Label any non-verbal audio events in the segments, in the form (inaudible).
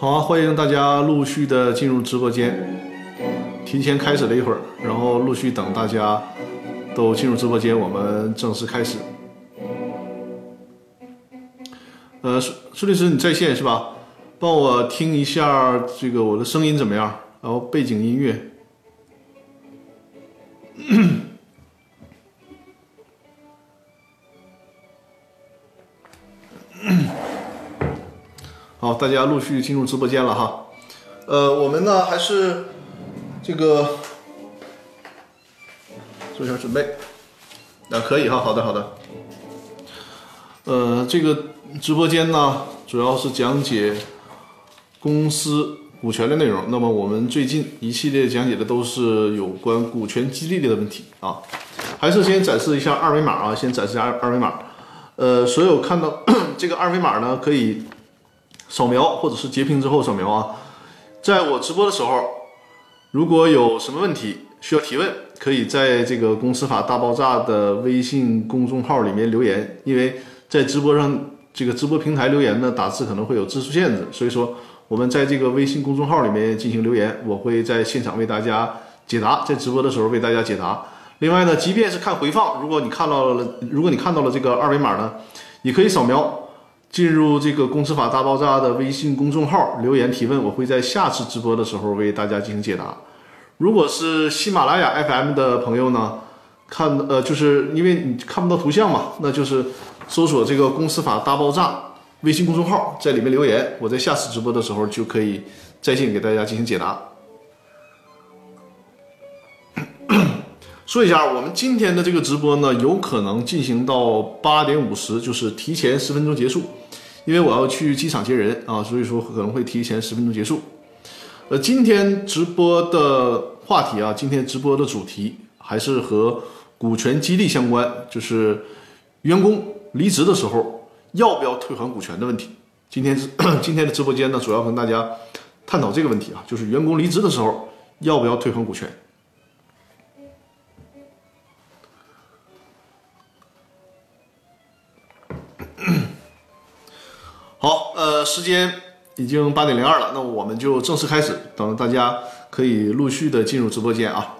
好，欢迎大家陆续的进入直播间。提前开始了一会儿，然后陆续等大家都进入直播间，我们正式开始。呃，苏苏律师，你在线是吧？帮我听一下这个我的声音怎么样？然后背景音乐。好，大家陆续进入直播间了哈。呃，我们呢还是这个做一下准备。啊，可以哈，好的好的。呃，这个直播间呢主要是讲解公司股权的内容。那么我们最近一系列讲解的都是有关股权激励的问题啊。还是先展示一下二维码啊，先展示一下二维码。呃，所有看到 (coughs) 这个二维码呢，可以。扫描或者是截屏之后扫描啊，在我直播的时候，如果有什么问题需要提问，可以在这个公司法大爆炸的微信公众号里面留言。因为在直播上这个直播平台留言呢，打字可能会有字数限制，所以说我们在这个微信公众号里面进行留言，我会在现场为大家解答，在直播的时候为大家解答。另外呢，即便是看回放，如果你看到了，如果你看到了这个二维码呢，也可以扫描。进入这个《公司法大爆炸》的微信公众号留言提问，我会在下次直播的时候为大家进行解答。如果是喜马拉雅 FM 的朋友呢，看呃，就是因为你看不到图像嘛，那就是搜索这个《公司法大爆炸》微信公众号，在里面留言，我在下次直播的时候就可以在线给大家进行解答。(clears throat) 说一下，我们今天的这个直播呢，有可能进行到八点五十，就是提前十分钟结束，因为我要去机场接人啊，所以说可能会提前十分钟结束。呃，今天直播的话题啊，今天直播的主题还是和股权激励相关，就是员工离职的时候要不要退还股权的问题。今天是 (clears throat) 今天的直播间呢，主要跟大家探讨这个问题啊，就是员工离职的时候要不要退还股权。时间已经八点零二了，那我们就正式开始，等大家可以陆续的进入直播间啊。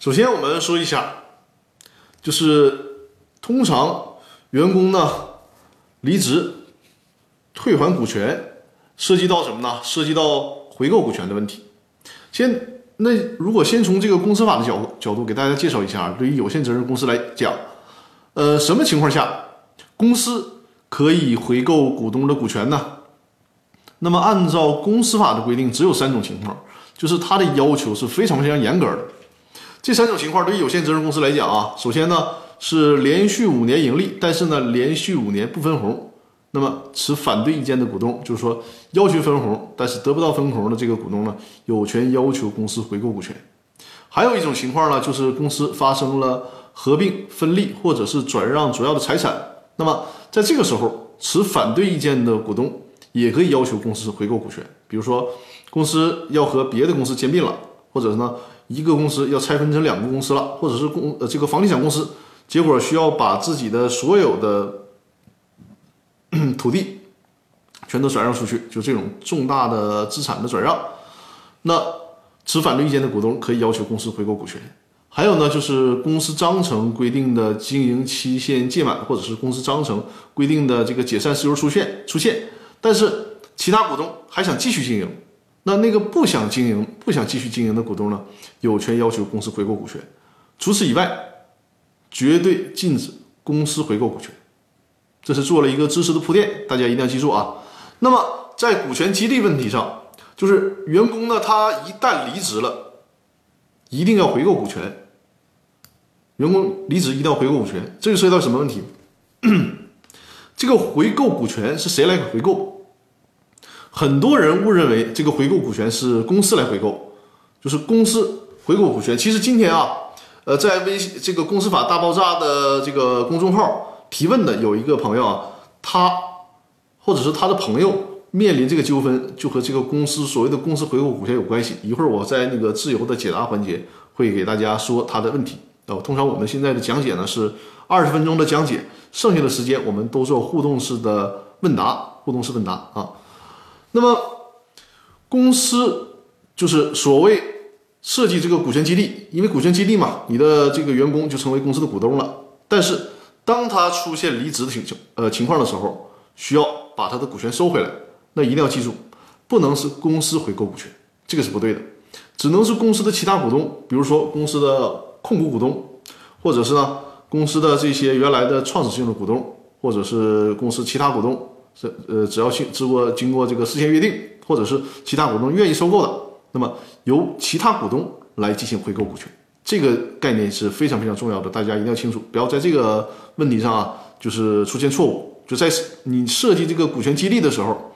首先，我们说一下，就是通常员工呢离职退还股权，涉及到什么呢？涉及到回购股权的问题。先，那如果先从这个公司法的角角度给大家介绍一下，对于有限责任公司来讲，呃，什么情况下公司？可以回购股东的股权呢？那么按照公司法的规定，只有三种情况，就是它的要求是非常非常严格的。这三种情况对于有限责任公司来讲啊，首先呢是连续五年盈利，但是呢连续五年不分红，那么持反对意见的股东，就是说要求分红但是得不到分红的这个股东呢，有权要求公司回购股权。还有一种情况呢，就是公司发生了合并、分立或者是转让主要的财产，那么。在这个时候，持反对意见的股东也可以要求公司回购股权。比如说，公司要和别的公司兼并了，或者是呢，一个公司要拆分成两个公司了，或者是公呃这个房地产公司，结果需要把自己的所有的土地全都转让出去，就这种重大的资产的转让，那持反对意见的股东可以要求公司回购股权。还有呢，就是公司章程规定的经营期限届满，或者是公司章程规定的这个解散事由出现出现，但是其他股东还想继续经营，那那个不想经营、不想继续经营的股东呢，有权要求公司回购股权。除此以外，绝对禁止公司回购股权。这是做了一个知识的铺垫，大家一定要记住啊。那么在股权激励问题上，就是员工呢，他一旦离职了。一定要回购股权，员工离职一定要回购股权，这就涉及到什么问题？(clears throat) 这个回购股权是谁来回购？很多人误认为这个回购股权是公司来回购，就是公司回购股权。其实今天啊，呃，在微这个公司法大爆炸的这个公众号提问的有一个朋友啊，他或者是他的朋友。面临这个纠纷，就和这个公司所谓的公司回购股权有关系。一会儿我在那个自由的解答环节会给大家说他的问题。哦，通常我们现在的讲解呢是二十分钟的讲解，剩下的时间我们都做互动式的问答，互动式问答啊。那么公司就是所谓设计这个股权激励，因为股权激励嘛，你的这个员工就成为公司的股东了。但是当他出现离职的情情呃情况的时候，需要把他的股权收回来，那一定要记住，不能是公司回购股权，这个是不对的，只能是公司的其他股东，比如说公司的控股股东，或者是呢公司的这些原来的创始性的股东，或者是公司其他股东。这呃，只要经经过经过这个事先约定，或者是其他股东愿意收购的，那么由其他股东来进行回购股权，这个概念是非常非常重要的，大家一定要清楚，不要在这个问题上啊，就是出现错误。就在你设计这个股权激励的时候，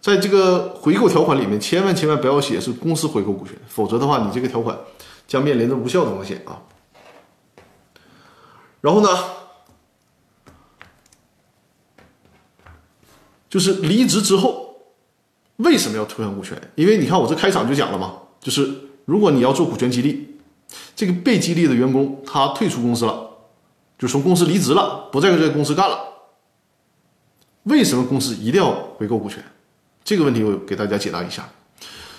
在这个回购条款里面，千万千万不要写是公司回购股权，否则的话，你这个条款将面临着无效的风险啊。然后呢？就是离职之后，为什么要退还股权？因为你看我这开场就讲了嘛，就是如果你要做股权激励，这个被激励的员工他退出公司了，就从公司离职了，不在这个公司干了，为什么公司一定要回购股权？这个问题我给大家解答一下。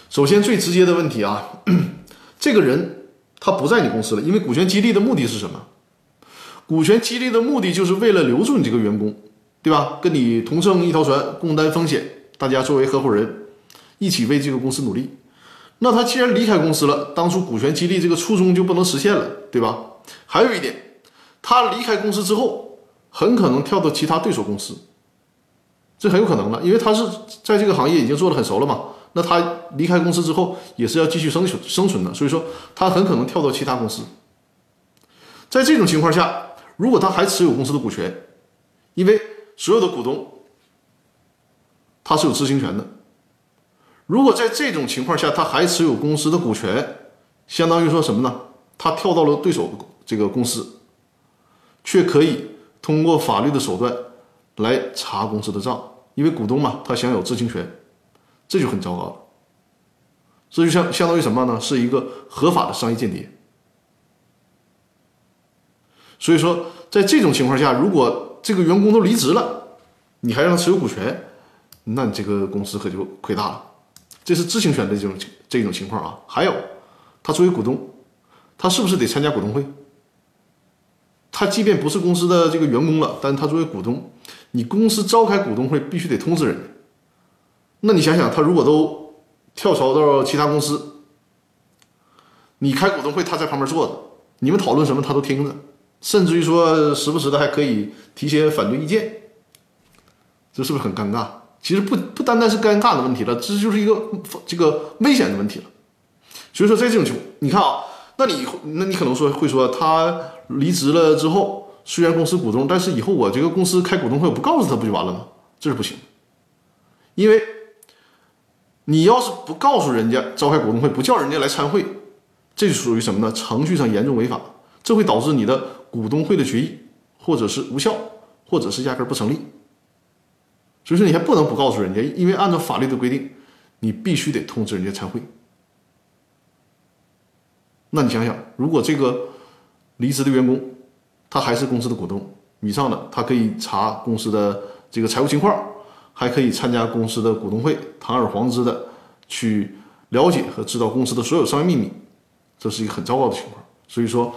首先最直接的问题啊，(clears throat) 这个人他不在你公司了，因为股权激励的目的是什么？股权激励的目的就是为了留住你这个员工。对吧？跟你同乘一条船，共担风险，大家作为合伙人，一起为这个公司努力。那他既然离开公司了，当初股权激励这个初衷就不能实现了，对吧？还有一点，他离开公司之后，很可能跳到其他对手公司，这很有可能的，因为他是在这个行业已经做得很熟了嘛。那他离开公司之后，也是要继续生存生存的，所以说他很可能跳到其他公司。在这种情况下，如果他还持有公司的股权，因为所有的股东，他是有知情权的。如果在这种情况下，他还持有公司的股权，相当于说什么呢？他跳到了对手这个公司，却可以通过法律的手段来查公司的账，因为股东嘛，他享有知情权，这就很糟糕了。这就相相当于什么呢？是一个合法的商业间谍。所以说，在这种情况下，如果这个员工都离职了，你还让他持有股权，那你这个公司可就亏大了。这是知情权的这种这种情况啊。还有，他作为股东，他是不是得参加股东会？他即便不是公司的这个员工了，但是他作为股东，你公司召开股东会必须得通知人。那你想想，他如果都跳槽到其他公司，你开股东会他在旁边坐着，你们讨论什么他都听着。甚至于说，时不时的还可以提些反对意见，这是不是很尴尬？其实不不单单是尴尬的问题了，这就是一个这个危险的问题了。所以说，在这种情况，你看啊，那你那你可能说会说，他离职了之后，虽然公司股东，但是以后我这个公司开股东会，我不告诉他不就完了吗？这是不行，因为你要是不告诉人家召开股东会，不叫人家来参会，这就属于什么呢？程序上严重违法，这会导致你的。股东会的决议，或者是无效，或者是压根儿不成立。所以说你还不能不告诉人家，因为按照法律的规定，你必须得通知人家参会。那你想想，如果这个离职的员工，他还是公司的股东，以上的他可以查公司的这个财务情况，还可以参加公司的股东会，堂而皇之的去了解和知道公司的所有商业秘密，这是一个很糟糕的情况。所以说。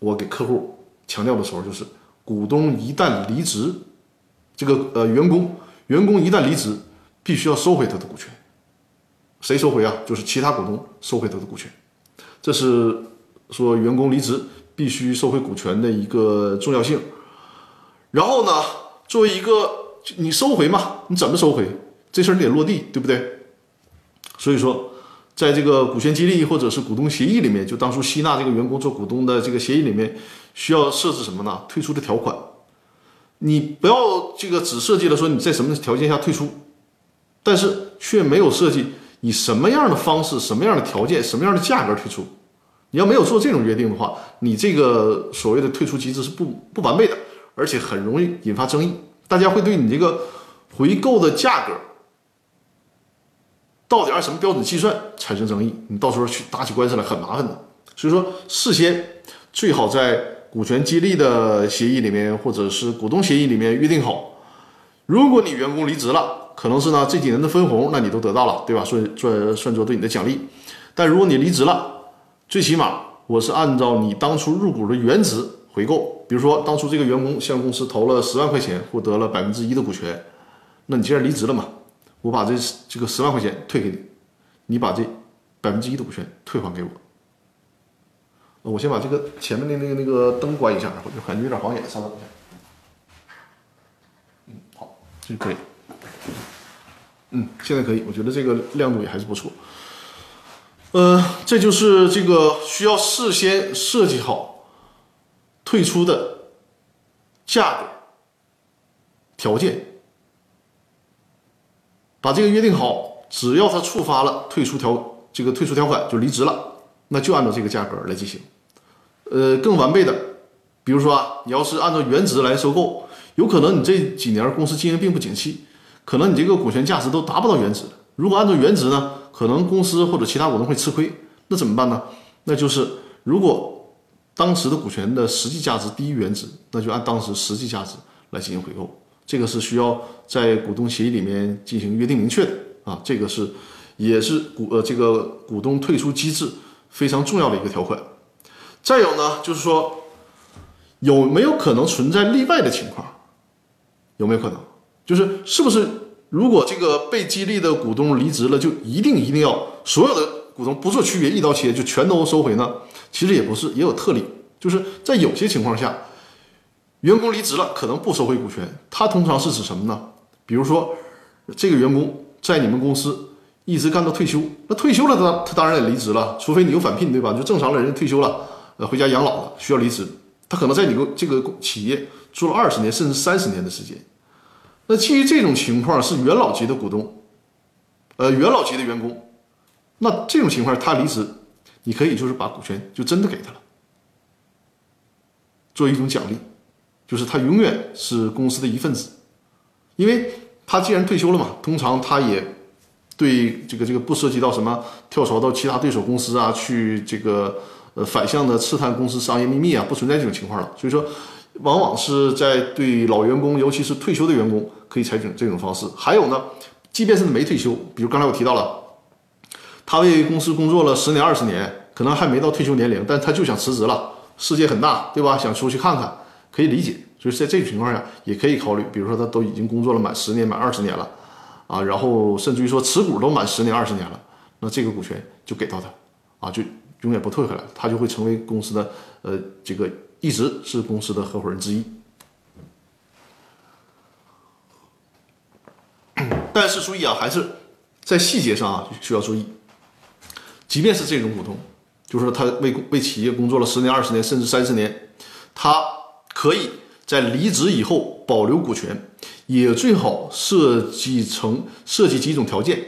我给客户强调的时候，就是股东一旦离职，这个呃员工员工一旦离职，必须要收回他的股权。谁收回啊？就是其他股东收回他的股权。这是说员工离职必须收回股权的一个重要性。然后呢，作为一个你收回嘛，你怎么收回？这事儿你得落地，对不对？所以说。在这个股权激励或者是股东协议里面，就当初吸纳这个员工做股东的这个协议里面，需要设置什么呢？退出的条款。你不要这个只设计了说你在什么条件下退出，但是却没有设计以什么样的方式、什么样的条件、什么样的价格退出。你要没有做这种约定的话，你这个所谓的退出机制是不不完备的，而且很容易引发争议。大家会对你这个回购的价格。到底按什么标准计算产生争议？你到时候去打起官司来很麻烦的。所以说，事先最好在股权激励的协议里面，或者是股东协议里面约定好，如果你员工离职了，可能是呢这几年的分红，那你都得到了，对吧？算算算作对你的奖励。但如果你离职了，最起码我是按照你当初入股的原值回购。比如说当初这个员工向公司投了十万块钱，获得了百分之一的股权，那你既然离职了嘛，我把这这个十万块钱退给你，你把这百分之一的股权退还给我。我先把这个前面的那个那个灯关一下，然后就感觉有点晃眼，稍等一下。嗯，好，这就可以。嗯，现在可以，我觉得这个亮度也还是不错。呃，这就是这个需要事先设计好退出的价格条件，把这个约定好，只要他触发了退出条这个退出条款就离职了，那就按照这个价格来进行。呃，更完备的，比如说啊，你要是按照原值来收购，有可能你这几年公司经营并不景气，可能你这个股权价值都达不到原值。如果按照原值呢？可能公司或者其他股东会吃亏，那怎么办呢？那就是如果当时的股权的实际价值低于原值，那就按当时实际价值来进行回购。这个是需要在股东协议里面进行约定明确的啊。这个是也是股呃这个股东退出机制非常重要的一个条款。再有呢，就是说有没有可能存在例外的情况？有没有可能？就是是不是？如果这个被激励的股东离职了，就一定一定要所有的股东不做区别，一刀切就全都收回呢？其实也不是，也有特例，就是在有些情况下，员工离职了可能不收回股权。它通常是指什么呢？比如说这个员工在你们公司一直干到退休，那退休了他他当然也离职了，除非你有返聘，对吧？就正常的人退休了，呃，回家养老了需要离职，他可能在你个这个企业做了二十年甚至三十年的时间。那基于这种情况是元老级的股东，呃，元老级的员工，那这种情况他离职，你可以就是把股权就真的给他了，作为一种奖励，就是他永远是公司的一份子，因为他既然退休了嘛，通常他也对这个这个不涉及到什么跳槽到其他对手公司啊，去这个呃反向的刺探公司商业秘密啊，不存在这种情况了，所以说。往往是在对老员工，尤其是退休的员工，可以采取这种方式。还有呢，即便是没退休，比如刚才我提到了，他为公司工作了十年、二十年，可能还没到退休年龄，但他就想辞职了。世界很大，对吧？想出去看看，可以理解。就是在这种情况下，也可以考虑。比如说，他都已经工作了满十年、满二十年了，啊，然后甚至于说持股都满十年、二十年了，那这个股权就给到他，啊，就永远不退回来，他就会成为公司的呃这个。一直是公司的合伙人之一，但是注意啊，还是在细节上啊需要注意。即便是这种股东，就是他为为企业工作了十年、二十年，甚至三十年，他可以在离职以后保留股权，也最好设计成设计几种条件，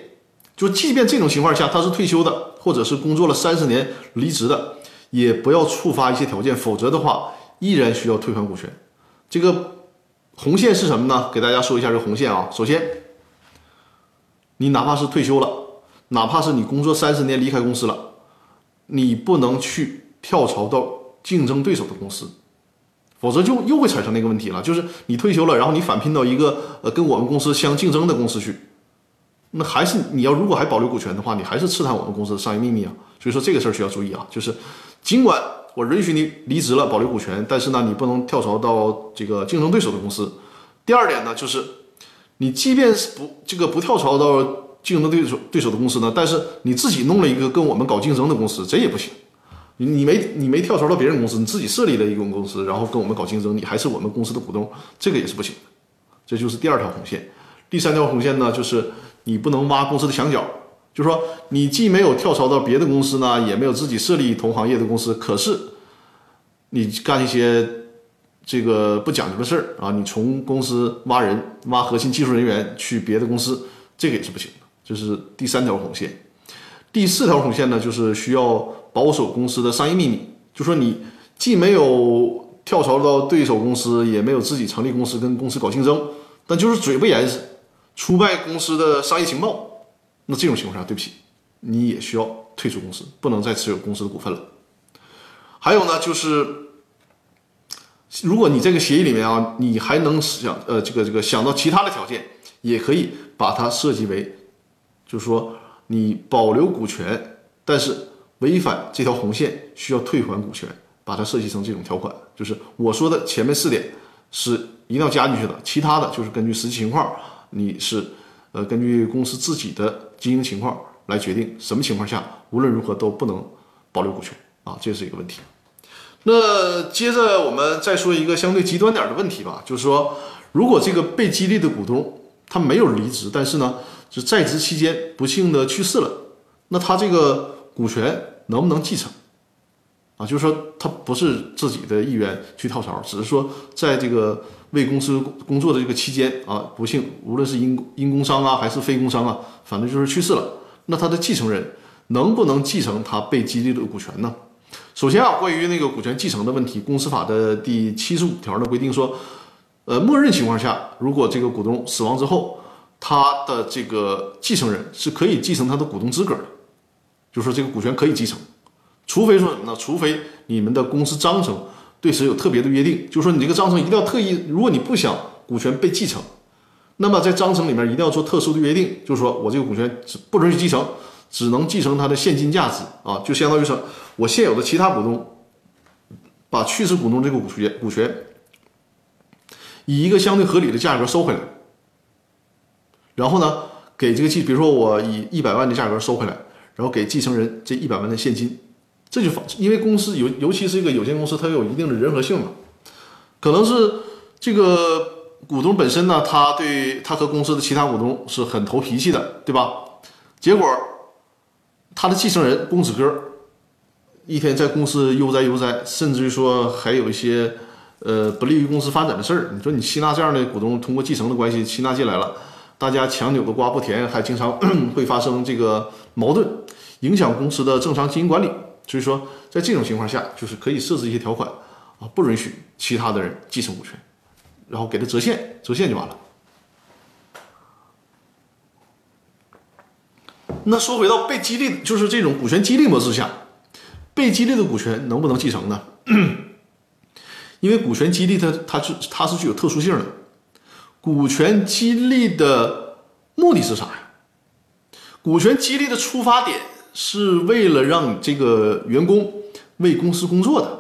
就即便这种情况下他是退休的，或者是工作了三十年离职的。也不要触发一些条件，否则的话依然需要退还股权。这个红线是什么呢？给大家说一下这个红线啊。首先，你哪怕是退休了，哪怕是你工作三十年离开公司了，你不能去跳槽到竞争对手的公司，否则就又会产生那个问题了，就是你退休了，然后你返聘到一个呃跟我们公司相竞争的公司去，那还是你要如果还保留股权的话，你还是刺探我们公司的商业秘密啊。所以说这个事儿需要注意啊，就是。尽管我允许你离职了，保留股权，但是呢，你不能跳槽到这个竞争对手的公司。第二点呢，就是你即便是不这个不跳槽到竞争对手对手的公司呢，但是你自己弄了一个跟我们搞竞争的公司，这也不行。你你没你没跳槽到别人公司，你自己设立了一个公司，然后跟我们搞竞争，你还是我们公司的股东，这个也是不行的。这就是第二条红线。第三条红线呢，就是你不能挖公司的墙角。就是说，你既没有跳槽到别的公司呢，也没有自己设立同行业的公司，可是你干一些这个不讲究的事儿啊，你从公司挖人、挖核心技术人员去别的公司，这个也是不行的。这是第三条红线。第四条红线呢，就是需要保守公司的商业秘密。就说你既没有跳槽到对手公司，也没有自己成立公司跟公司搞竞争，但就是嘴不严实，出卖公司的商业情报。那这种情况下，对不起，你也需要退出公司，不能再持有公司的股份了。还有呢，就是如果你这个协议里面啊，你还能想呃这个这个想到其他的条件，也可以把它设计为，就是说你保留股权，但是违反这条红线需要退还股权，把它设计成这种条款。就是我说的前面四点是一定要加进去的，其他的就是根据实际情况，你是呃根据公司自己的经营情况来决定什么情况下无论如何都不能保留股权啊，这是一个问题。那接着我们再说一个相对极端点的问题吧，就是说，如果这个被激励的股东他没有离职，但是呢，是在职期间不幸的去世了，那他这个股权能不能继承？啊，就是说他不是自己的意愿去跳槽，只是说在这个为公司工作的这个期间啊，不幸无论是因因工伤啊还是非工伤啊，反正就是去世了，那他的继承人能不能继承他被激励的股权呢？首先啊，关于那个股权继承的问题，公司法的第七十五条呢规定说，呃，默认情况下，如果这个股东死亡之后，他的这个继承人是可以继承他的股东资格的，就是说这个股权可以继承，除非说什么呢？除非你们的公司章程对此有特别的约定，就是说你这个章程一定要特意，如果你不想股权被继承，那么在章程里面一定要做特殊的约定，就是说我这个股权不允许继承。只能继承它的现金价值啊，就相当于说我现有的其他股东把去世股东这个股权股权以一个相对合理的价格收回来，然后呢给这个继，比如说我以一百万的价格收回来，然后给继承人这一百万的现金，这就因为公司尤尤其是一个有限公司，它有一定的人和性嘛，可能是这个股东本身呢，他对他和公司的其他股东是很投脾气的，对吧？结果。他的继承人公子哥一天在公司悠哉悠哉，甚至于说还有一些呃不利于公司发展的事儿。你说你吸纳这样的股东，通过继承的关系吸纳进来了，大家强扭的瓜不甜，还经常 (clears throat) 会发生这个矛盾，影响公司的正常经营管理。所以说，在这种情况下，就是可以设置一些条款啊，不允许其他的人继承股权，然后给他折现，折现就完了。那说回到被激励，就是这种股权激励模式下，被激励的股权能不能继承呢？(clears throat) 因为股权激励它它是它是具有特殊性的。股权激励的目的是啥呀？股权激励的出发点是为了让这个员工为公司工作的。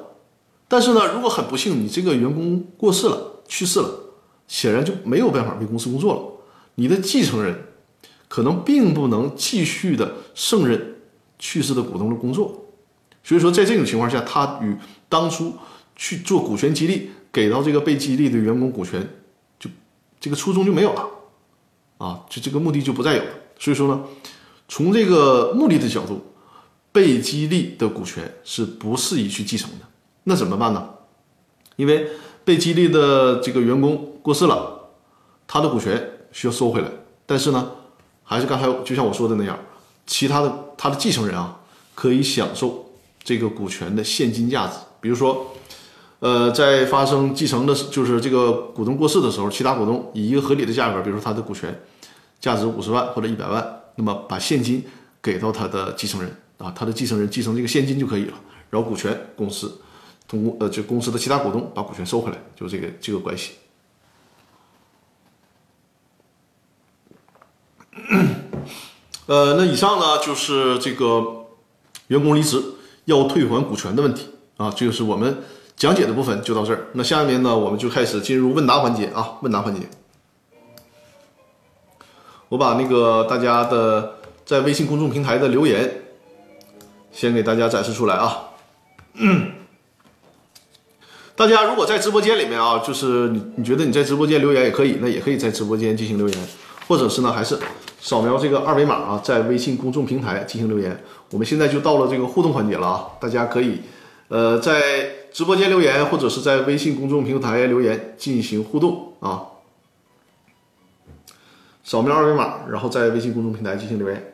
但是呢，如果很不幸你这个员工过世了、去世了，显然就没有办法为公司工作了。你的继承人。可能并不能继续的胜任去世的股东的工作，所以说在这种情况下，他与当初去做股权激励给到这个被激励的员工股权，这个初衷就没有了，啊，就这个目的就不再有了。所以说呢，从这个目的的角度，被激励的股权是不适宜去继承的。那怎么办呢？因为被激励的这个员工过世了，他的股权需要收回来，但是呢。还是刚才就像我说的那样，其他的他的继承人啊，可以享受这个股权的现金价值。比如说，呃，在发生继承的，就是这个股东过世的时候，其他股东以一个合理的价格，比如说他的股权价值五十万或者一百万，那么把现金给到他的继承人啊，他的继承人继承这个现金就可以了。然后股权公司通过呃，就公司的其他股东把股权收回来，就这个这个关系。(coughs) 呃，那以上呢就是这个员工离职要退还股权的问题啊，这就是我们讲解的部分就到这儿。那下面呢，我们就开始进入问答环节啊，问答环节。我把那个大家的在微信公众平台的留言先给大家展示出来啊。大家如果在直播间里面啊，就是你你觉得你在直播间留言也可以，那也可以在直播间进行留言。或者是呢，还是扫描这个二维码啊，在微信公众平台进行留言。我们现在就到了这个互动环节了啊，大家可以呃在直播间留言，或者是在微信公众平台留言进行互动啊。扫描二维码，然后在微信公众平台进行留言。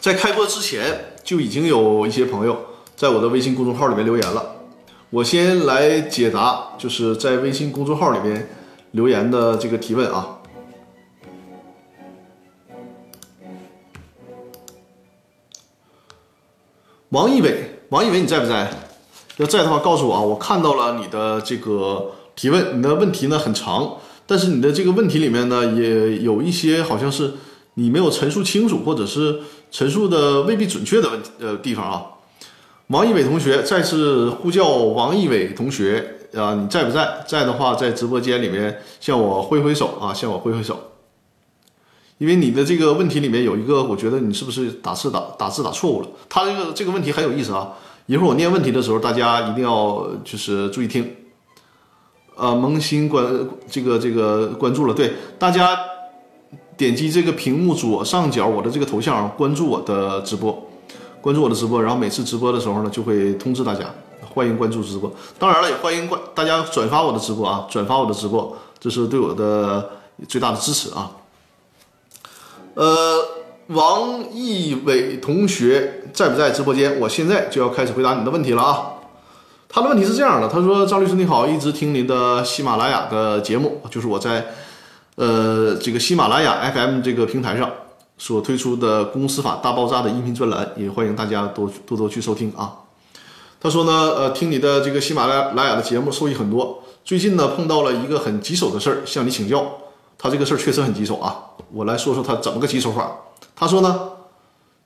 在开播之前就已经有一些朋友在我的微信公众号里面留言了，我先来解答，就是在微信公众号里面。留言的这个提问啊，王一伟，王一伟，你在不在？要在的话，告诉我啊。我看到了你的这个提问，你的问题呢很长，但是你的这个问题里面呢，也有一些好像是你没有陈述清楚，或者是陈述的未必准确的问呃地方啊。王一伟同学再次呼叫王一伟同学啊，你在不在？在的话，在直播间里面向我挥挥手啊，向我挥挥手。因为你的这个问题里面有一个，我觉得你是不是打字打打字打错误了？他这个这个问题很有意思啊。一会儿我念问题的时候，大家一定要就是注意听。呃，萌新关这个这个关注了，对大家点击这个屏幕左上角我的这个头像，关注我的直播，关注我的直播，然后每次直播的时候呢，就会通知大家，欢迎关注直播。当然了，也欢迎关大家转发我的直播啊，转发我的直播，这是对我的最大的支持啊。呃，王毅伟同学在不在直播间？我现在就要开始回答你的问题了啊。他的问题是这样的，他说：“张律师你好，一直听您的喜马拉雅的节目，就是我在呃这个喜马拉雅 FM 这个平台上所推出的《公司法大爆炸》的音频专栏，也欢迎大家多多多去收听啊。”他说呢，呃，听你的这个喜马拉雅的节目受益很多，最近呢碰到了一个很棘手的事儿，向你请教。他这个事儿确实很棘手啊，我来说说他怎么个棘手法。他说呢，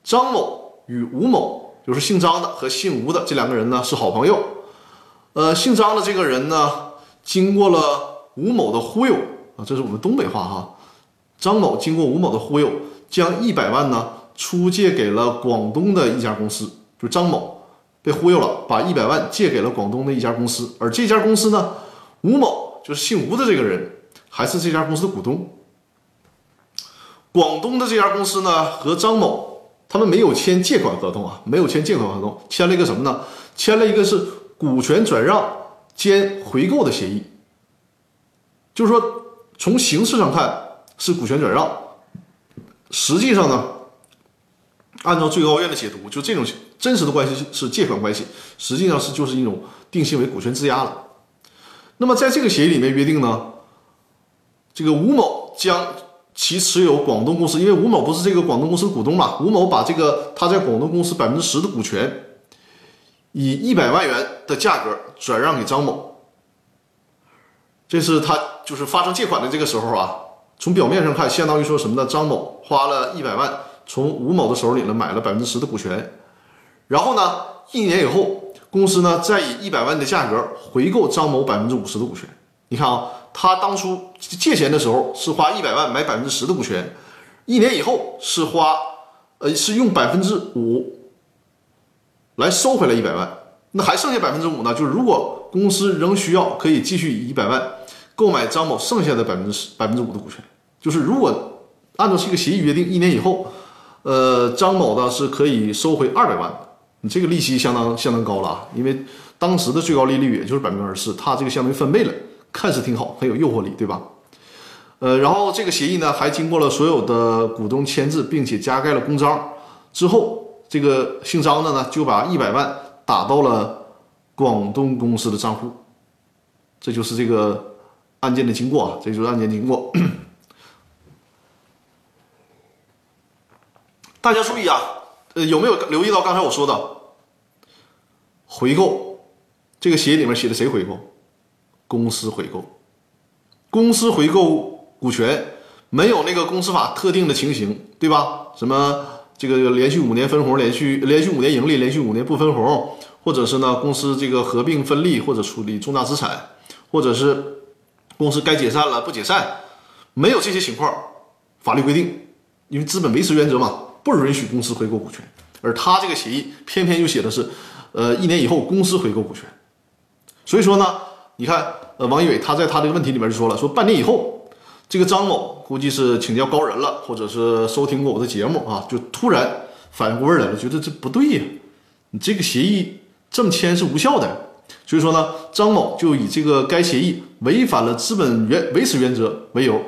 张某与吴某，就是姓张的和姓吴的这两个人呢是好朋友。呃，姓张的这个人呢，经过了吴某的忽悠啊，这是我们东北话哈。张某经过吴某的忽悠，将一百万呢出借给了广东的一家公司，就张某被忽悠了，把一百万借给了广东的一家公司，而这家公司呢，吴某就是姓吴的这个人。还是这家公司的股东。广东的这家公司呢，和张某他们没有签借款合同啊，没有签借款合同，签了一个什么呢？签了一个是股权转让兼回购的协议。就是说，从形式上看是股权转让，实际上呢，按照最高院的解读，就这种真实的关系是借款关系，实际上是就是一种定性为股权质押了。那么在这个协议里面约定呢？这个吴某将其持有广东公司，因为吴某不是这个广东公司股东嘛，吴某把这个他在广东公司百分之十的股权，以一百万元的价格转让给张某。这是他就是发生借款的这个时候啊，从表面上看，相当于说什么呢？张某花了一百万从吴某的手里呢买了百分之十的股权，然后呢，一年以后，公司呢再以一百万的价格回购张某百分之五十的股权。你看啊。他当初借钱的时候是花一百万买百分之十的股权，一年以后是花，呃，是用百分之五来收回来一百万，那还剩下百分之五呢？就是如果公司仍需要，可以继续以一百万购买张某剩下的百分之十、百分之五的股权。就是如果按照这个协议约定，一年以后，呃，张某呢是可以收回二百万的。你这个利息相当相当高了啊，因为当时的最高利率也就是百分之二十四，他这个相当于翻倍了。看似挺好，很有诱惑力，对吧？呃，然后这个协议呢，还经过了所有的股东签字，并且加盖了公章之后，这个姓张的呢，就把一百万打到了广东公司的账户。这就是这个案件的经过啊，这就是案件经过。(coughs) 大家注意啊，呃，有没有留意到刚才我说的回购？这个协议里面写的谁回购？公司回购，公司回购股权没有那个公司法特定的情形，对吧？什么这个连续五年分红，连续连续五年盈利，连续五年不分红，或者是呢公司这个合并分立或者处理重大资产，或者是公司该解散了不解散，没有这些情况，法律规定，因为资本维持原则嘛，不允许公司回购股权。而他这个协议偏偏就写的是，呃，一年以后公司回购股权，所以说呢。你看，呃，王一伟他在他这个问题里面就说了，说半年以后，这个张某估计是请教高人了，或者是收听过我的节目啊，就突然反过味来了，觉得这不对呀，你这个协议这么签是无效的，所以说呢，张某就以这个该协议违反了资本原维持原则为由，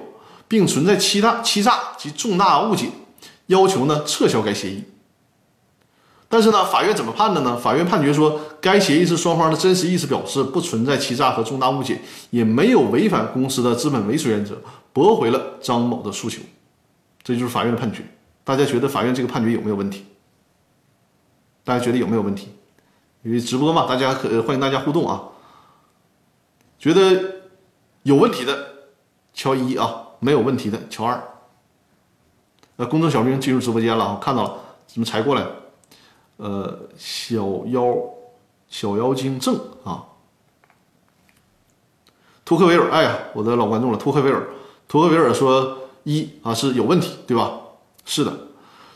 并存在欺诈、欺诈及重大误解，要求呢撤销该协议。但是呢，法院怎么判的呢？法院判决说，该协议是双方的真实意思表示，不存在欺诈和重大误解，也没有违反公司的资本维持原则，驳回了张某的诉求。这就是法院的判决。大家觉得法院这个判决有没有问题？大家觉得有没有问题？因为直播嘛，大家可欢迎大家互动啊。觉得有问题的，敲一啊，没有问题的敲二。那，公众小兵进入直播间了，我看到了，怎么才过来？呃，小妖小妖精正啊，托克维尔，哎呀，我的老观众了，托克维尔，托克维尔说一啊是有问题，对吧？是的，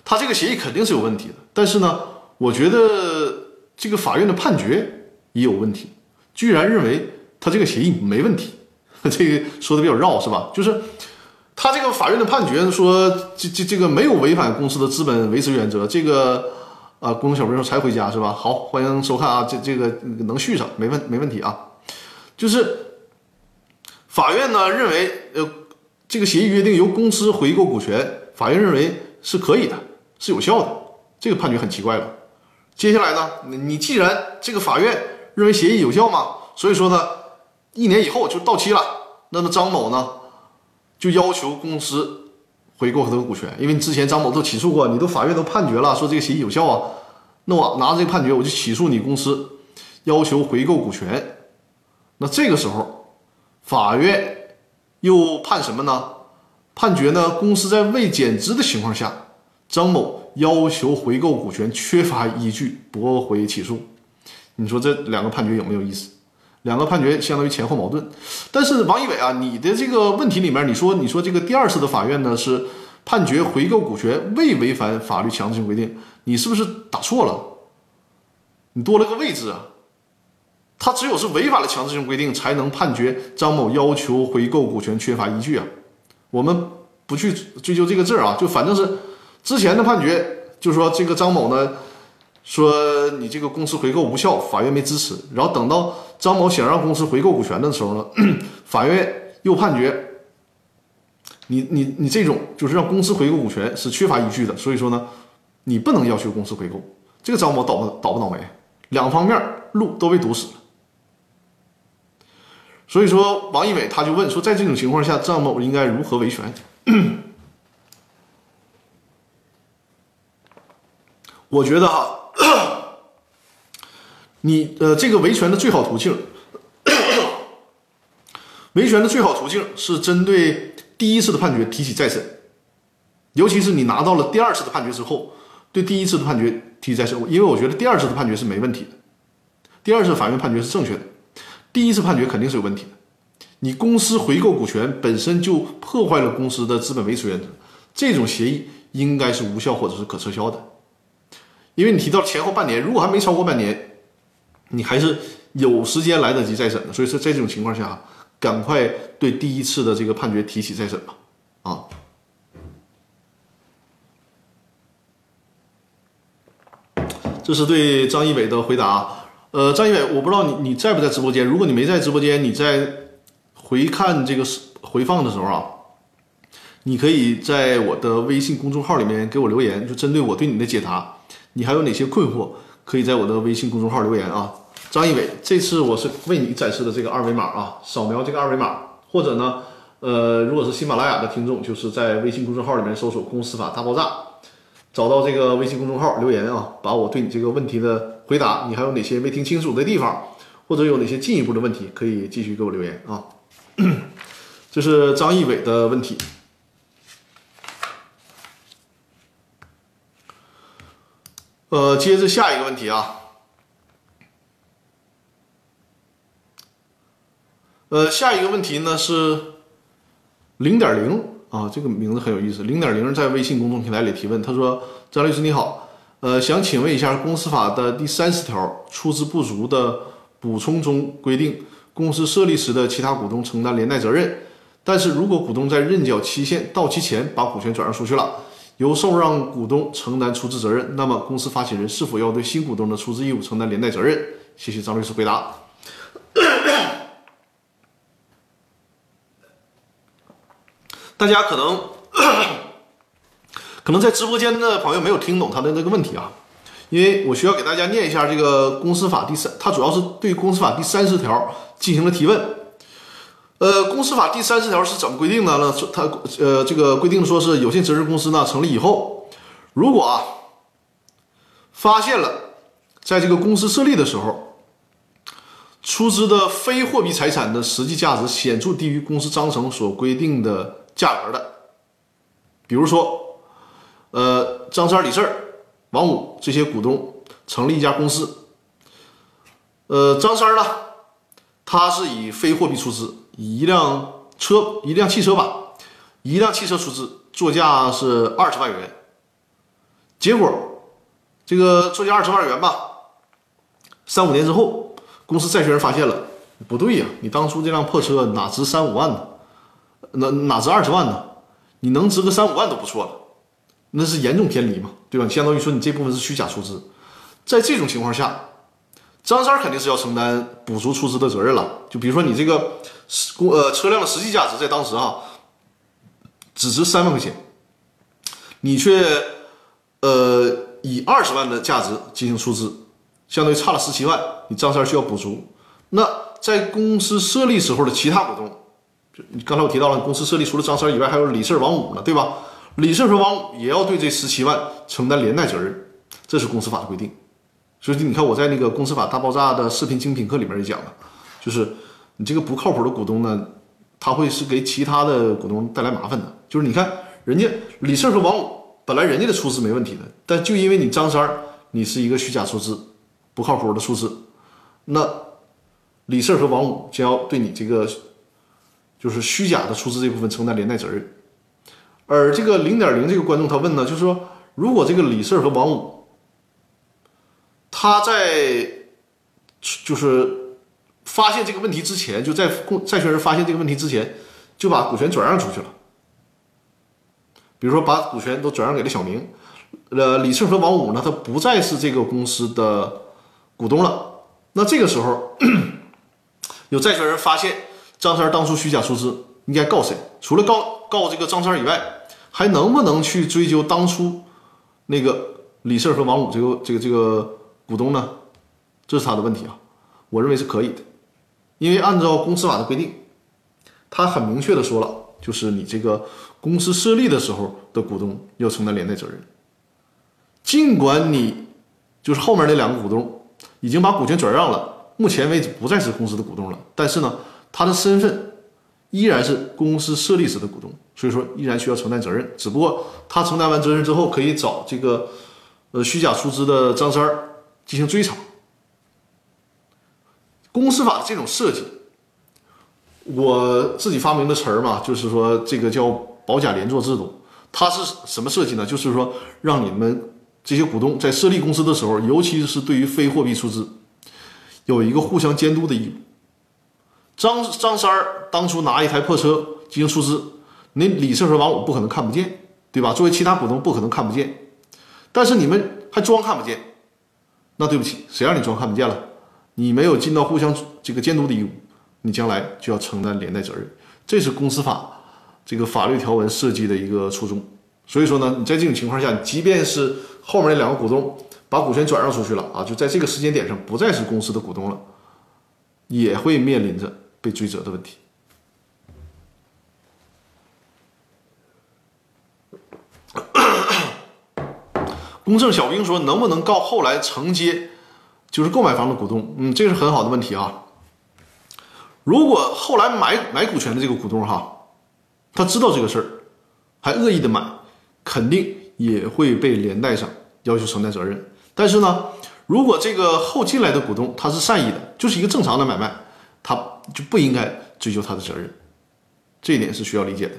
他这个协议肯定是有问题的，但是呢，我觉得这个法院的判决也有问题，居然认为他这个协议没问题，(laughs) 这个说的比较绕是吧？就是他这个法院的判决说，这这这个没有违反公司的资本维持原则，这个。啊，公众小兵说才回家是吧？好，欢迎收看啊，这这个能续上，没问没问题啊。就是法院呢认为，呃，这个协议约定由公司回购股权，法院认为是可以的，是有效的。这个判决很奇怪了。接下来呢，你既然这个法院认为协议有效嘛，所以说呢，一年以后就到期了，那么张某呢就要求公司。回购他的股权，因为你之前张某都起诉过，你都法院都判决了，说这个协议有效啊，那我拿着这个判决，我就起诉你公司，要求回购股权。那这个时候，法院又判什么呢？判决呢，公司在未减资的情况下，张某要求回购股权缺乏依据，驳回起诉。你说这两个判决有没有意思？两个判决相当于前后矛盾，但是王一伟啊，你的这个问题里面，你说你说这个第二次的法院呢是判决回购股权未违反法律强制性规定，你是不是打错了？你多了个位置啊，他只有是违反了强制性规定才能判决张某要求回购股权缺乏依据啊。我们不去追究这个字儿啊，就反正是之前的判决，就是说这个张某呢。说你这个公司回购无效，法院没支持。然后等到张某想让公司回购股权的时候呢，(clears throat) 法院又判决你你你这种就是让公司回购股权是缺乏依据的，所以说呢，你不能要求公司回购。这个张某倒不倒不倒霉？两方面路都被堵死了。所以说王一伟他就问说，在这种情况下，张某应该如何维权？(clears throat) 我觉得哈。你呃，这个维权的最好途径，(coughs) 维权的最好途径是针对第一次的判决提起再审，尤其是你拿到了第二次的判决之后，对第一次的判决提起再审，因为我觉得第二次的判决是没问题的，第二次法院判决是正确的，第一次判决肯定是有问题的。你公司回购股权本身就破坏了公司的资本维持原则，这种协议应该是无效或者是可撤销的，因为你提到前后半年，如果还没超过半年。你还是有时间来得及再审的，所以说在这种情况下，赶快对第一次的这个判决提起再审吧。啊，这是对张一伟的回答。呃，张一伟，我不知道你你在不在直播间？如果你没在直播间，你在回看这个回放的时候啊，你可以在我的微信公众号里面给我留言，就针对我对你的解答，你还有哪些困惑？可以在我的微信公众号留言啊，张一伟，这次我是为你展示的这个二维码啊，扫描这个二维码，或者呢，呃，如果是喜马拉雅的听众，就是在微信公众号里面搜索“公司法大爆炸”，找到这个微信公众号留言啊，把我对你这个问题的回答，你还有哪些没听清楚的地方，或者有哪些进一步的问题，可以继续给我留言啊。(clears throat) 这是张一伟的问题。呃，接着下一个问题啊，呃，下一个问题呢是零点零啊，这个名字很有意思。零点零在微信公众平台里提问，他说：“张律师你好，呃，想请问一下，公司法的第三十条出资不足的补充中规定，公司设立时的其他股东承担连带责任，但是如果股东在认缴期限到期前把股权转让出去了。”由受让股东承担出资责任，那么公司发起人是否要对新股东的出资义务承担连带责任？谢谢张律师回答。大家可能 (clears throat) 可能在直播间的朋友没有听懂他的那个问题啊，因为我需要给大家念一下这个公司法第三，它主要是对公司法第三十条进行了提问。呃，公司法第三十条是怎么规定的呢？它呃，这个规定说是有限责任公司呢成立以后，如果啊发现了在这个公司设立的时候出资的非货币财产的实际价值显著低于公司章程所规定的价格的，比如说，呃，张三、李四、王五这些股东成立一家公司，呃，张三呢，他是以非货币出资，以一辆车、一辆汽车吧，一辆汽车出资，作价是二十万元，结果这个作价二十万元吧，三五年之后，公司债权人发现了，不对呀，你当初这辆破车哪值三五万呢？哪哪值二十万呢？你能值个三五万都不错了，那是严重偏离嘛，对吧？相当于说你这部分是虚假出资，在这种情况下。张三肯定是要承担补足出资的责任了。就比如说你这个公呃车辆的实际价值在当时啊只值三万块钱，你却呃以二十万的价值进行出资，相当于差了十七万，你张三需要补足。那在公司设立时候的其他股东，刚才我提到了，公司设立除了张三以外，还有李四、王五呢，对吧？李四和王五也要对这十七万承担连带责任，这是公司法的规定。所以你看，我在那个《公司法大爆炸》的视频精品课里面也讲了，就是你这个不靠谱的股东呢，他会是给其他的股东带来麻烦的。就是你看，人家李四和王五本来人家的出资没问题的，但就因为你张三你是一个虚假出资、不靠谱的出资，那李四和王五将要对你这个就是虚假的出资这部分承担连带责任。而这个零点零这个观众他问呢，就是说，如果这个李四和王五他在就是发现这个问题之前，就在公债权人发现这个问题之前，就把股权转让出去了。比如说，把股权都转让给了小明，呃，李四和王五呢，他不再是这个公司的股东了。那这个时候，(clears throat) 有债权人发现张三当初虚假出资，应该告谁？除了告告这个张三以外，还能不能去追究当初那个李四和王五这个这个这个？股东呢，这是他的问题啊，我认为是可以的，因为按照公司法的规定，他很明确的说了，就是你这个公司设立的时候的股东要承担连带责任，尽管你就是后面那两个股东已经把股权转让了，目前为止不再是公司的股东了，但是呢，他的身份依然是公司设立时的股东，所以说依然需要承担责任，只不过他承担完责任之后，可以找这个呃虚假出资的张三儿。进行追偿。公司法的这种设计，我自己发明的词儿嘛，就是说这个叫保甲连坐制度。它是什么设计呢？就是说让你们这些股东在设立公司的时候，尤其是对于非货币出资，有一个互相监督的义务。张张三儿当初拿一台破车进行出资，那李四和王五不可能看不见，对吧？作为其他股东不可能看不见，但是你们还装看不见。那对不起，谁让你装看不见了？你没有尽到互相这个监督的义务，你将来就要承担连带责任。这是公司法这个法律条文设计的一个初衷。所以说呢，你在这种情况下，即便是后面那两个股东把股权转让出去了啊，就在这个时间点上不再是公司的股东了，也会面临着被追责的问题。(coughs) 公证小兵说：“能不能告后来承接，就是购买房的股东？嗯，这是很好的问题啊。如果后来买买股权的这个股东哈，他知道这个事儿，还恶意的买，肯定也会被连带上要求承担责任。但是呢，如果这个后进来的股东他是善意的，就是一个正常的买卖，他就不应该追究他的责任。这一点是需要理解的。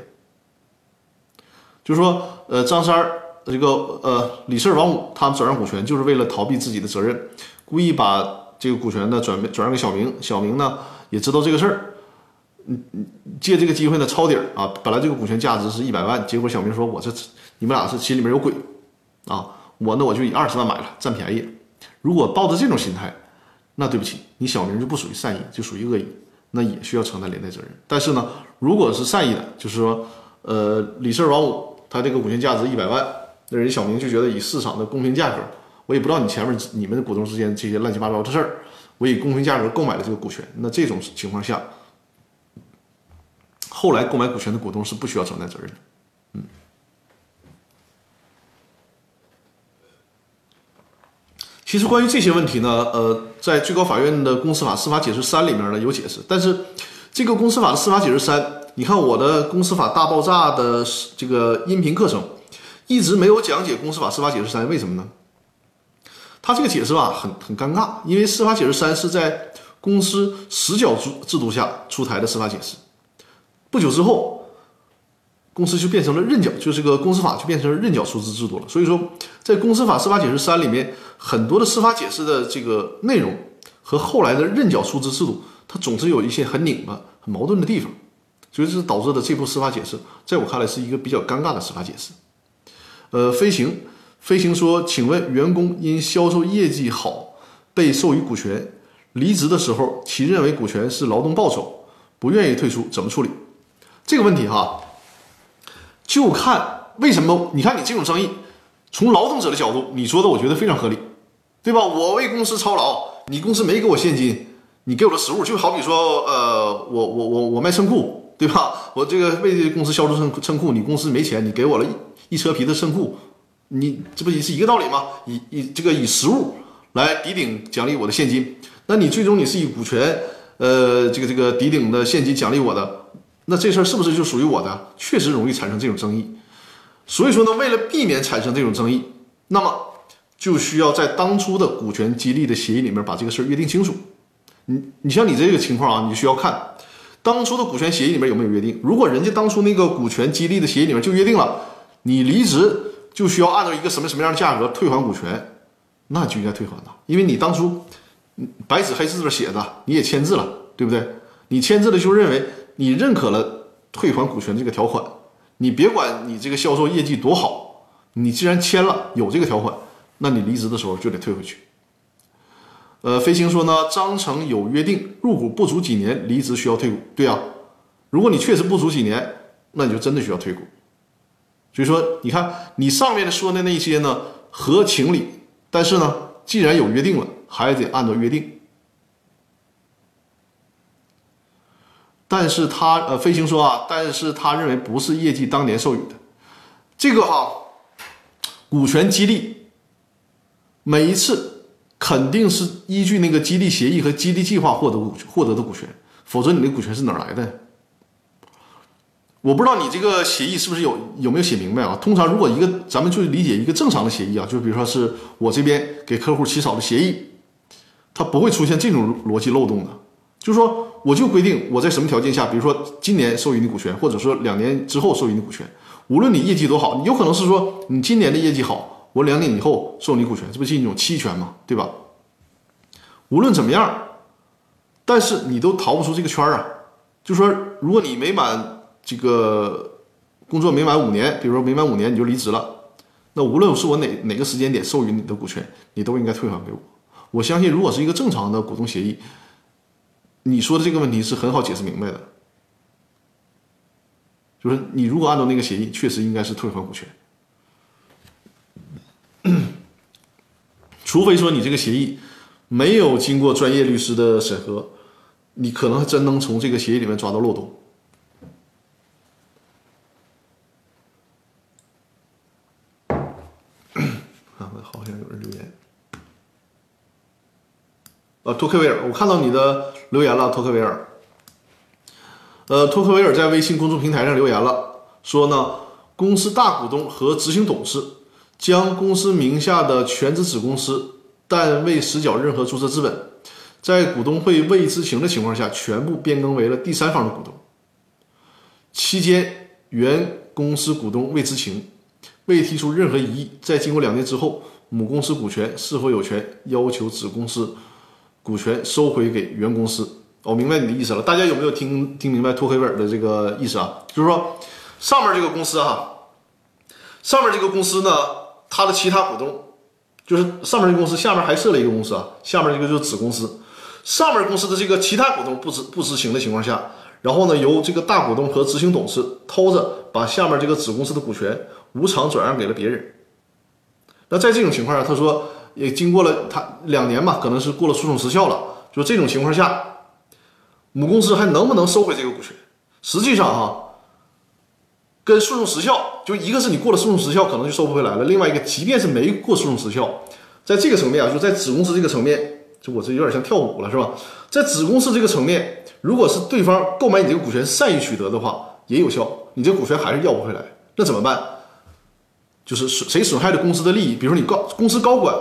就是说，呃，张三儿。”这个呃，李四、王五他们转让股权，就是为了逃避自己的责任，故意把这个股权呢转转让给小明。小明呢也知道这个事儿，嗯嗯，借这个机会呢抄底儿啊。本来这个股权价值是一百万，结果小明说：“我这你们俩是心里面有鬼啊！我呢我就以二十万买了，占便宜。如果抱着这种心态，那对不起，你小明就不属于善意，就属于恶意，那也需要承担连带责任。但是呢，如果是善意的，就是说，呃，李四、王五他这个股权价值一百万。那人小明就觉得以市场的公平价格，我也不知道你前面你们的股东之间这些乱七八糟的事儿，我以公平价格购买了这个股权。那这种情况下，后来购买股权的股东是不需要承担责任的。其实关于这些问题呢，呃，在最高法院的公司法司法解释三里面呢有解释，但是这个公司法的司法解释三，你看我的公司法大爆炸的这个音频课程一直没有讲解公司法司法解释三，为什么呢？他这个解释吧很很尴尬，因为司法解释三是在公司实缴制制度下出台的司法解释，不久之后。公司就变成了认缴，就是个公司法就变成了认缴出资制度了。所以说，在公司法司法解释三里面，很多的司法解释的这个内容和后来的认缴出资制度，它总是有一些很拧巴、很矛盾的地方，所以这是导致的这部司法解释，在我看来是一个比较尴尬的司法解释。呃，飞行，飞行说，请问员工因销售业绩好被授予股权，离职的时候其认为股权是劳动报酬，不愿意退出，怎么处理？这个问题哈。就看为什么？你看你这种生意，从劳动者的角度，你说的我觉得非常合理，对吧？我为公司操劳，你公司没给我现金，你给我的实物，就好比说，呃，我我我我卖衬裤，对吧？(laughs) 我这个为公司销售衬衬裤，你公司没钱，你给我了一一车皮的衬裤，你这不也是一个道理吗？以以这个以实物来抵顶奖励我的现金，那你最终你是以股权，呃，这个这个抵顶的现金奖励我的。那这事儿是不是就属于我的？确实容易产生这种争议，所以说呢，为了避免产生这种争议，那么就需要在当初的股权激励的协议里面把这个事儿约定清楚。你你像你这个情况啊，你需要看当初的股权协议里面有没有约定。如果人家当初那个股权激励的协议里面就约定了，你离职就需要按照一个什么什么样的价格退还股权，那就应该退还的，因为你当初白纸黑字的写的，你也签字了，对不对？你签字了就认为。你认可了退还股权这个条款，你别管你这个销售业绩多好，你既然签了有这个条款，那你离职的时候就得退回去。呃，飞行说呢，章程有约定，入股不足几年离职需要退股。对啊，如果你确实不足几年，那你就真的需要退股。所以说，你看你上面说的那些呢合情理，但是呢，既然有约定了，还得按照约定。但是他呃，飞行说啊，但是他认为不是业绩当年授予的，这个哈，股权激励，每一次肯定是依据那个激励协议和激励计划获得股获得的股权，否则你的股权是哪来的？我不知道你这个协议是不是有有没有写明白啊？通常如果一个咱们就理解一个正常的协议啊，就比如说是我这边给客户起草的协议，它不会出现这种逻辑漏洞的。就是说，我就规定我在什么条件下，比如说今年授予你股权，或者说两年之后授予你股权，无论你业绩多好，有可能是说你今年的业绩好，我两年以后授予你股权，这不是一种期权吗，对吧？无论怎么样，但是你都逃不出这个圈儿啊。就说，如果你没满这个工作没满五年，比如说没满五年你就离职了，那无论是我哪哪个时间点授予你的股权，你都应该退还给我。我相信，如果是一个正常的股东协议。你说的这个问题是很好解释明白的，就是你如果按照那个协议，确实应该是退还股权，除非说你这个协议没有经过专业律师的审核，你可能还真能从这个协议里面抓到漏洞。啊，好像有人留言。呃，托克维尔，我看到你的留言了，托克维尔。呃，托克维尔在微信公众平台上留言了，说呢，公司大股东和执行董事将公司名下的全资子公司，但未实缴任何注册资本，在股东会未知情的情况下，全部变更为了第三方的股东。期间，原公司股东未知情，未提出任何异议。在经过两年之后，母公司股权是否有权要求子公司？股权收回给原公司，我明白你的意思了。大家有没有听听明白托克维尔的这个意思啊？就是说，上面这个公司哈，上面这个公司呢，它的其他股东，就是上面这个公司下面还设了一个公司啊，下面这个就是子公司，上面公司的这个其他股东不知不知情的情况下，然后呢，由这个大股东和执行董事偷着把下面这个子公司的股权无偿转让给了别人。那在这种情况下，他说。也经过了他两年吧，可能是过了诉讼时效了。就这种情况下，母公司还能不能收回这个股权？实际上哈，跟诉讼时效，就一个是你过了诉讼时效，可能就收不回来了；另外一个，即便是没过诉讼时效，在这个层面啊，就在子公司这个层面，就我这有点像跳舞了，是吧？在子公司这个层面，如果是对方购买你这个股权善意取得的话，也有效，你这股权还是要不回来，那怎么办？就是损谁损害了公司的利益，比如说你高公司高管，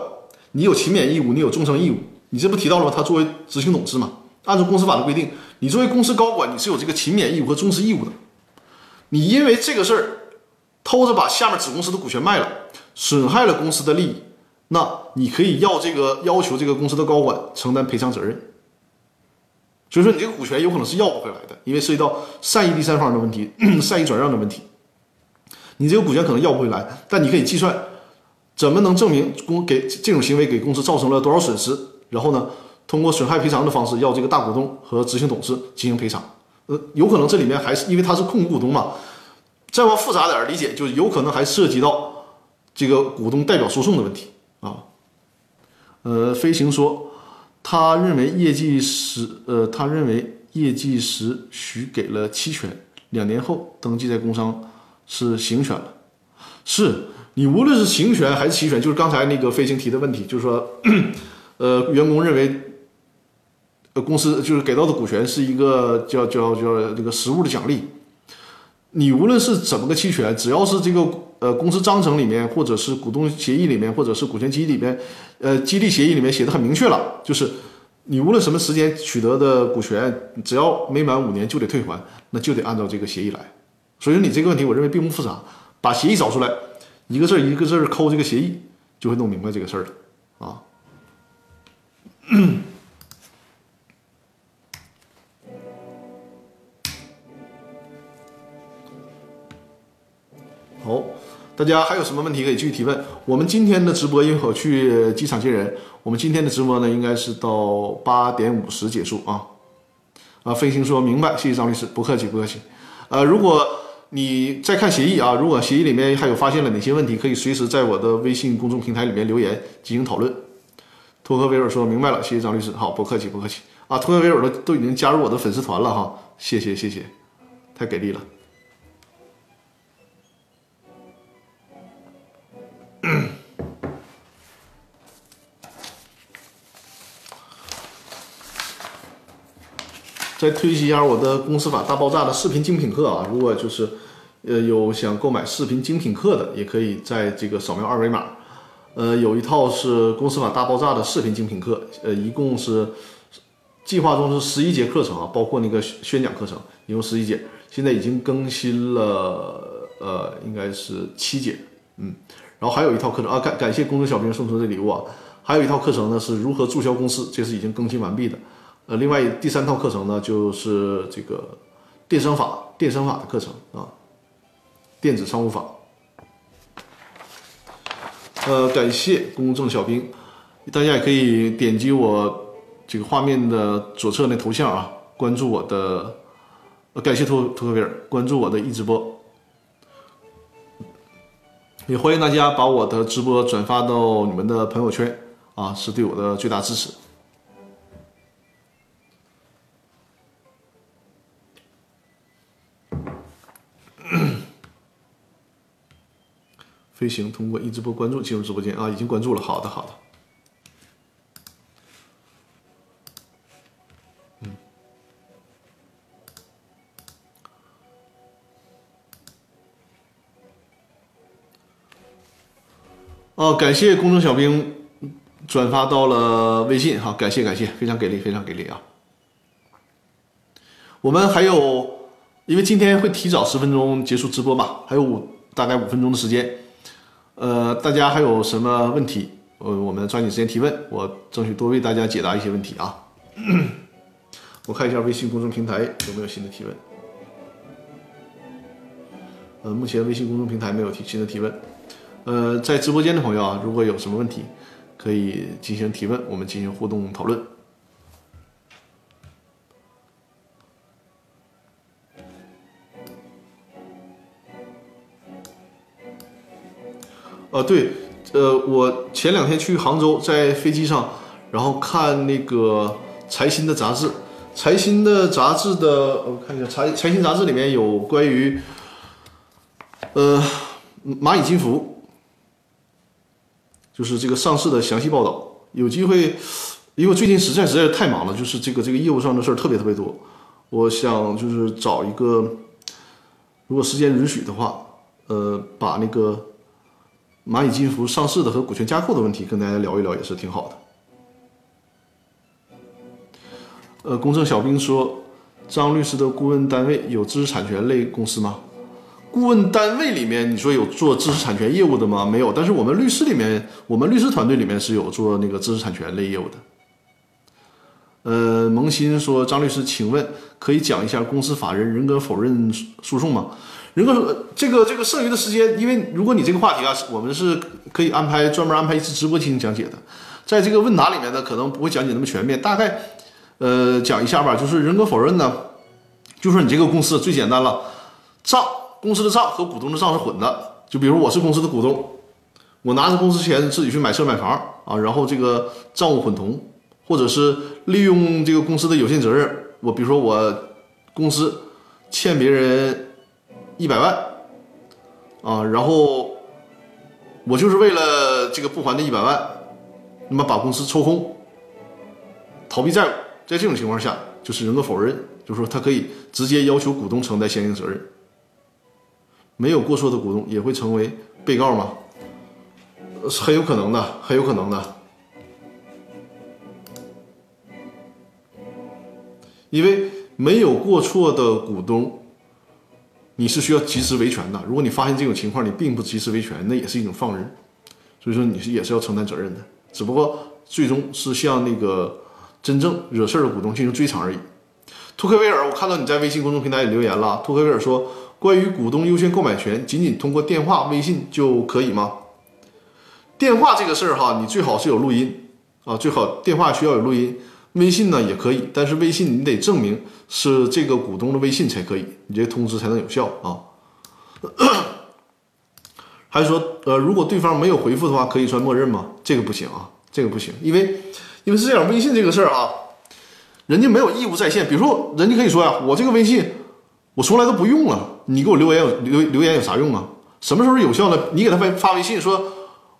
你有勤勉义务，你有忠诚义务，你这不提到了吗？他作为执行董事嘛，按照公司法的规定，你作为公司高管，你是有这个勤勉义务和忠实义务的。你因为这个事儿偷着把下面子公司的股权卖了，损害了公司的利益，那你可以要这个要求这个公司的高管承担赔偿责任。所以说，你这个股权有可能是要不回来的，因为涉及到善意第三方的问题、(coughs) 善意转让的问题。你这个股权可能要不回来，但你可以计算怎么能证明公给这种行为给公司造成了多少损失，然后呢，通过损害赔偿的方式要这个大股东和执行董事进行赔偿。呃，有可能这里面还是因为他是控股股东嘛，再往复杂点儿理解，就有可能还涉及到这个股东代表诉讼的问题啊。呃，飞行说。他认为业绩时，呃，他认为业绩时许给了期权，两年后登记在工商是行权了。是你无论是行权还是期权，就是刚才那个飞行提的问题，就是说，呃，员工认为，呃，公司就是给到的股权是一个叫叫叫这个实物的奖励。你无论是怎么个期权，只要是这个。呃，公司章程里面，或者是股东协议里面，或者是股权激励里面，呃，激励协议里面写的很明确了，就是你无论什么时间取得的股权，只要没满五年就得退还，那就得按照这个协议来。所以说你这个问题，我认为并不复杂，把协议找出来，一个字一个字抠这个协议，就会弄明白这个事儿了啊。(clears throat) 好。大家还有什么问题可以继续提问？我们今天的直播因为我去机场接人，我们今天的直播呢应该是到八点五十结束啊。啊，飞行说明白，谢谢张律师，不客气不客气。呃，如果你再看协议啊，如果协议里面还有发现了哪些问题，可以随时在我的微信公众平台里面留言进行讨论。托克维尔说明白了，谢谢张律师，好，不客气不客气啊。托克维尔都都已经加入我的粉丝团了哈，谢谢谢谢，太给力了。再推荐一下我的《公司法大爆炸》的视频精品课啊！如果就是呃有想购买视频精品课的，也可以在这个扫描二维码。呃，有一套是《公司法大爆炸》的视频精品课，呃，一共是计划中是十一节课程啊，包括那个宣讲课程，一共十一节，现在已经更新了呃，应该是七节，嗯。然后还有一套课程啊，感感谢公众小兵送出的礼物啊，还有一套课程呢是如何注销公司，这是已经更新完毕的。呃，另外第三套课程呢就是这个电商法，电商法的课程啊，电子商务法。呃，感谢公正小兵，大家也可以点击我这个画面的左侧那头像啊，关注我的，呃感谢托托克维尔，关注我的一直播。也欢迎大家把我的直播转发到你们的朋友圈啊，是对我的最大支持。飞行通过一直播关注进入直播间啊，已经关注了。好的，好的。嗯哦，感谢公众小兵转发到了微信哈，感谢感谢，非常给力，非常给力啊！我们还有，因为今天会提早十分钟结束直播嘛，还有五大概五分钟的时间，呃，大家还有什么问题？呃，我们抓紧时间提问，我争取多为大家解答一些问题啊。(coughs) 我看一下微信公众平台有没有新的提问。呃，目前微信公众平台没有提新的提问。呃，在直播间的朋友啊，如果有什么问题，可以进行提问，我们进行互动讨论。呃，对，呃，我前两天去杭州，在飞机上，然后看那个财新的杂志，财新的杂志的，我看一下财财新杂志里面有关于，呃，蚂蚁金服。就是这个上市的详细报道。有机会，因为最近实在实在是太忙了，就是这个这个业务上的事儿特别特别多。我想就是找一个，如果时间允许的话，呃，把那个蚂蚁金服上市的和股权架构的问题跟大家聊一聊，也是挺好的。呃，公正小兵说，张律师的顾问单位有知识产权类公司吗？顾问单位里面，你说有做知识产权业务的吗？没有。但是我们律师里面，我们律师团队里面是有做那个知识产权类业务的。呃，萌新说，张律师，请问可以讲一下公司法人人格否认诉讼吗？人格这个这个剩余的时间，因为如果你这个话题啊，我们是可以安排专门安排一次直播进行讲解的。在这个问答里面呢，可能不会讲解那么全面，大概呃讲一下吧。就是人格否认呢，就说你这个公司最简单了，账。公司的账和股东的账是混的，就比如我是公司的股东，我拿着公司钱自己去买车买房啊，然后这个账务混同，或者是利用这个公司的有限责任，我比如说我公司欠别人一百万啊，然后我就是为了这个不还这一百万，那么把公司抽空逃避债务，在这种情况下就是人格否认，就是说他可以直接要求股东承担相应责任。没有过错的股东也会成为被告吗？很有可能的，很有可能的。因为没有过错的股东，你是需要及时维权的。如果你发现这种情况，你并不及时维权，那也是一种放任。所以说你是也是要承担责任的，只不过最终是向那个真正惹事儿的股东进行追偿而已。图克威尔，我看到你在微信公众平台里留言了。图克威尔说。关于股东优先购买权，仅仅通过电话、微信就可以吗？电话这个事儿哈，你最好是有录音啊，最好电话需要有录音。微信呢也可以，但是微信你得证明是这个股东的微信才可以，你这通知才能有效啊。(coughs) 还是说，呃，如果对方没有回复的话，可以算默认吗？这个不行啊，这个不行，因为因为是这样，微信这个事儿啊，人家没有义务在线。比如说，人家可以说呀，我这个微信。我从来都不用了，你给我留言有留留言有啥用啊？什么时候有效呢？你给他发发微信说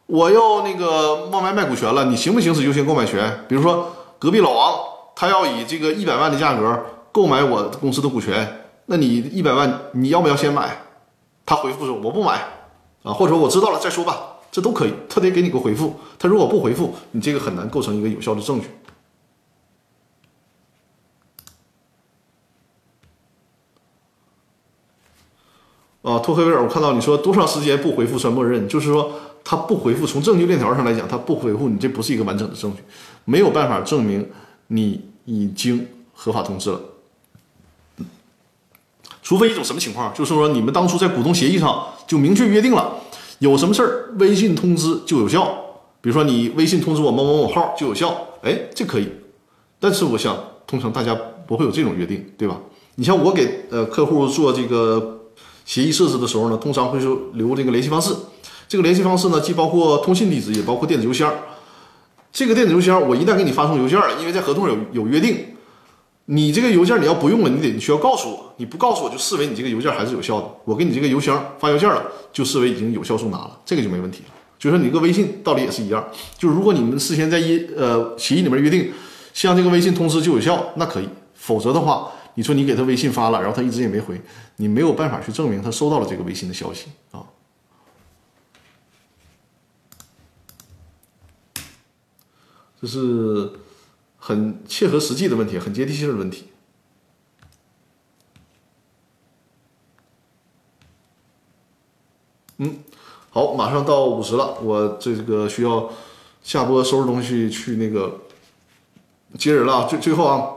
我要那个冒卖卖股权了，你行不行使优先购买权？比如说隔壁老王他要以这个一百万的价格购买我公司的股权，那你一百万你要不要先买？他回复说我不买啊，或者说我知道了再说吧，这都可以，他得给你个回复。他如果不回复，你这个很难构成一个有效的证据。啊，托克维尔，我看到你说多长时间不回复算默认，就是说他不回复，从证据链条上来讲，他不回复你，这不是一个完整的证据，没有办法证明你已经合法通知了。除非一种什么情况，就是说你们当初在股东协议上就明确约定了，有什么事儿微信通知就有效，比如说你微信通知我某某某号就有效，哎，这可以。但是我想，通常大家不会有这种约定，对吧？你像我给呃客户做这个。协议设置的时候呢，通常会说留这个联系方式。这个联系方式呢，既包括通信地址，也包括电子邮箱。这个电子邮箱，我一旦给你发送邮件了，因为在合同有有约定，你这个邮件你要不用了，你得你需要告诉我，你不告诉我就视为你这个邮件还是有效的。我给你这个邮箱发邮件了，就视为已经有效送达了，这个就没问题了。就说你这个微信道理也是一样，就是如果你们事先在一呃协议里面约定，像这个微信通知就有效，那可以；否则的话。你说你给他微信发了，然后他一直也没回，你没有办法去证明他收到了这个微信的消息啊。这是很切合实际的问题，很接地气的问题。嗯，好，马上到五十了，我这个需要下播收拾东西去那个接人了。最最后啊。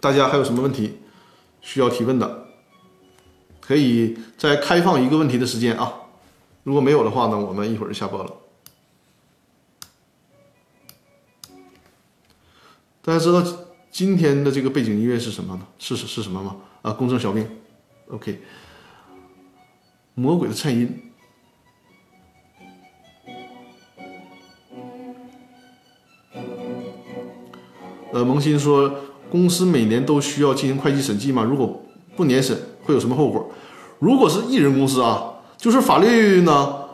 大家还有什么问题需要提问的？可以再开放一个问题的时间啊。如果没有的话呢，我们一会儿就下播了。大家知道今天的这个背景音乐是什么呢？是是是什么吗？啊，公正小兵，OK，魔鬼的颤音。呃，萌新说。公司每年都需要进行会计审计吗？如果不年审，会有什么后果？如果是艺人公司啊，就是法律呢，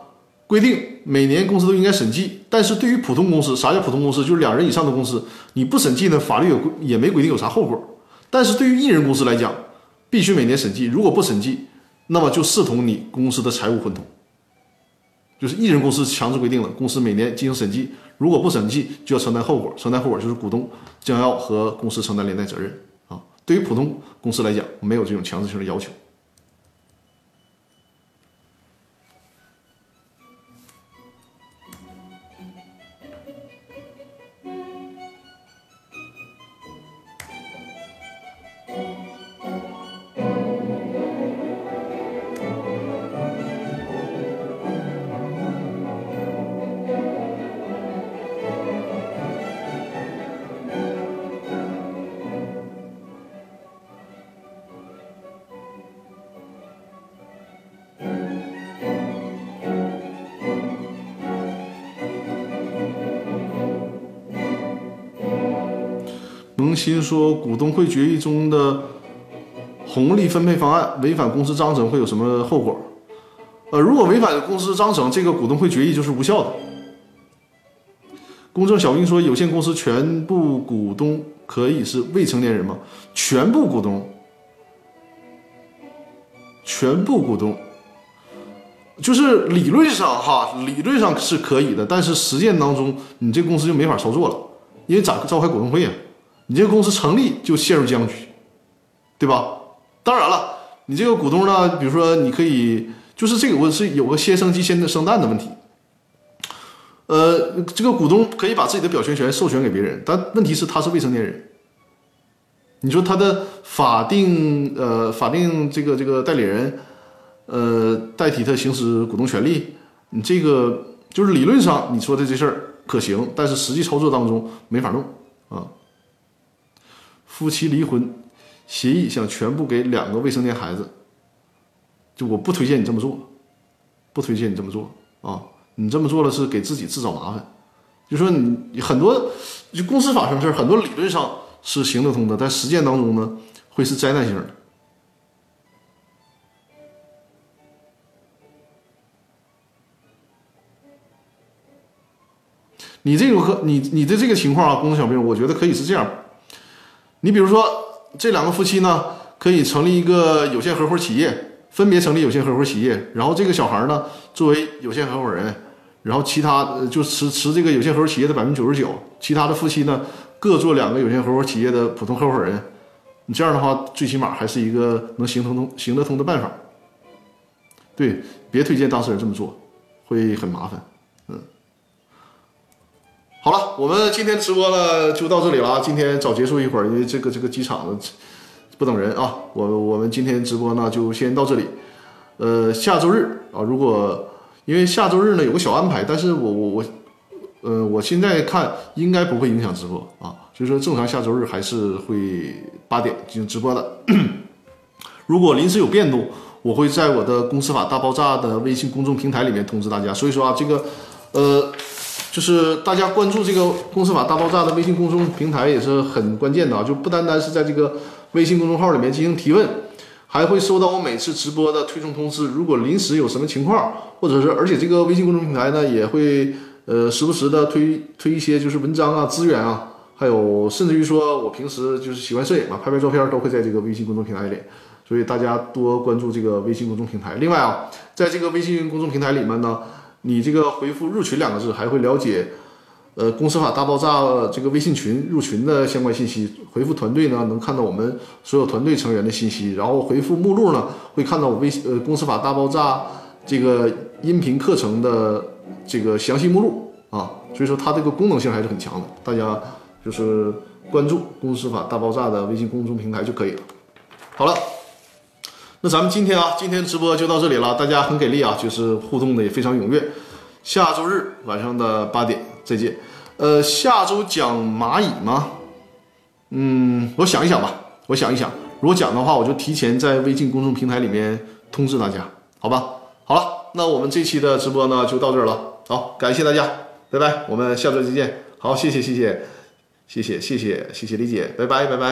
规定每年公司都应该审计，但是对于普通公司，啥叫普通公司？就是两人以上的公司，你不审计呢，法律有规也没规定有啥后果。但是对于一人公司来讲，必须每年审计，如果不审计，那么就视同你公司的财务混同。就是一人公司强制规定了，公司每年进行审计，如果不审计，就要承担后果，承担后果就是股东将要和公司承担连带责任啊。对于普通公司来讲，没有这种强制性的要求。新说，股东会决议中的红利分配方案违反公司章程会有什么后果？呃，如果违反公司章程，这个股东会决议就是无效的。公正小兵说，有限公司全部股东可以是未成年人吗？全部股东，全部股东，就是理论上哈，理论上是可以的，但是实践当中，你这公司就没法操作了，因为咋召开股东会啊？你这个公司成立就陷入僵局，对吧？当然了，你这个股东呢，比如说你可以，就是这个我是有个先生鸡先生蛋的问题。呃，这个股东可以把自己的表决权授权给别人，但问题是他是未成年人。你说他的法定呃法定这个这个代理人，呃代替他行使股东权利，你这个就是理论上你说的这事儿可行，但是实际操作当中没法弄啊。夫妻离婚协议想全部给两个未成年孩子，就我不推荐你这么做，不推荐你这么做啊！你这么做了是给自己自找麻烦。就说你很多就公司法上事，很多理论上是行得通的，但实践当中呢会是灾难性的。你这个和你你的这个情况啊，公司小兵，我觉得可以是这样。你比如说，这两个夫妻呢，可以成立一个有限合伙企业，分别成立有限合伙企业。然后这个小孩呢，作为有限合伙人，然后其他就持持这个有限合伙企业的百分之九十九，其他的夫妻呢，各做两个有限合伙企业的普通合伙人。你这样的话，最起码还是一个能行通通行得通的办法。对，别推荐当事人这么做，会很麻烦。好了，我们今天直播呢就到这里了。今天早结束一会儿，因为这个这个机场不等人啊。我我们今天直播呢就先到这里。呃，下周日啊，如果因为下周日呢有个小安排，但是我我我，呃，我现在看应该不会影响直播啊。所以说正常下周日还是会八点进行直播的。(clears throat) 如果临时有变动，我会在我的公司法大爆炸的微信公众平台里面通知大家。所以说啊，这个呃。就是大家关注这个公司法大爆炸的微信公众平台也是很关键的啊，就不单单是在这个微信公众号里面进行提问，还会收到我每次直播的推送通知。如果临时有什么情况，或者是而且这个微信公众平台呢，也会呃时不时的推推一些就是文章啊、资源啊，还有甚至于说我平时就是喜欢摄影嘛，拍拍照片都会在这个微信公众平台里，所以大家多关注这个微信公众平台。另外啊，在这个微信公众平台里面呢。你这个回复“入群”两个字，还会了解，呃，公司法大爆炸这个微信群入群的相关信息。回复“团队”呢，能看到我们所有团队成员的信息。然后回复“目录”呢，会看到我微呃公司法大爆炸这个音频课程的这个详细目录啊。所以说它这个功能性还是很强的，大家就是关注公司法大爆炸的微信公众平台就可以了。好了。那咱们今天啊，今天直播就到这里了。大家很给力啊，就是互动的也非常踊跃。下周日晚上的八点再见。呃，下周讲蚂蚁吗？嗯，我想一想吧，我想一想。如果讲的话，我就提前在微信公众平台里面通知大家，好吧？好了，那我们这期的直播呢就到这儿了。好，感谢大家，拜拜，我们下周再见。好，谢谢，谢谢，谢谢，谢谢，谢谢李姐，拜拜，拜拜。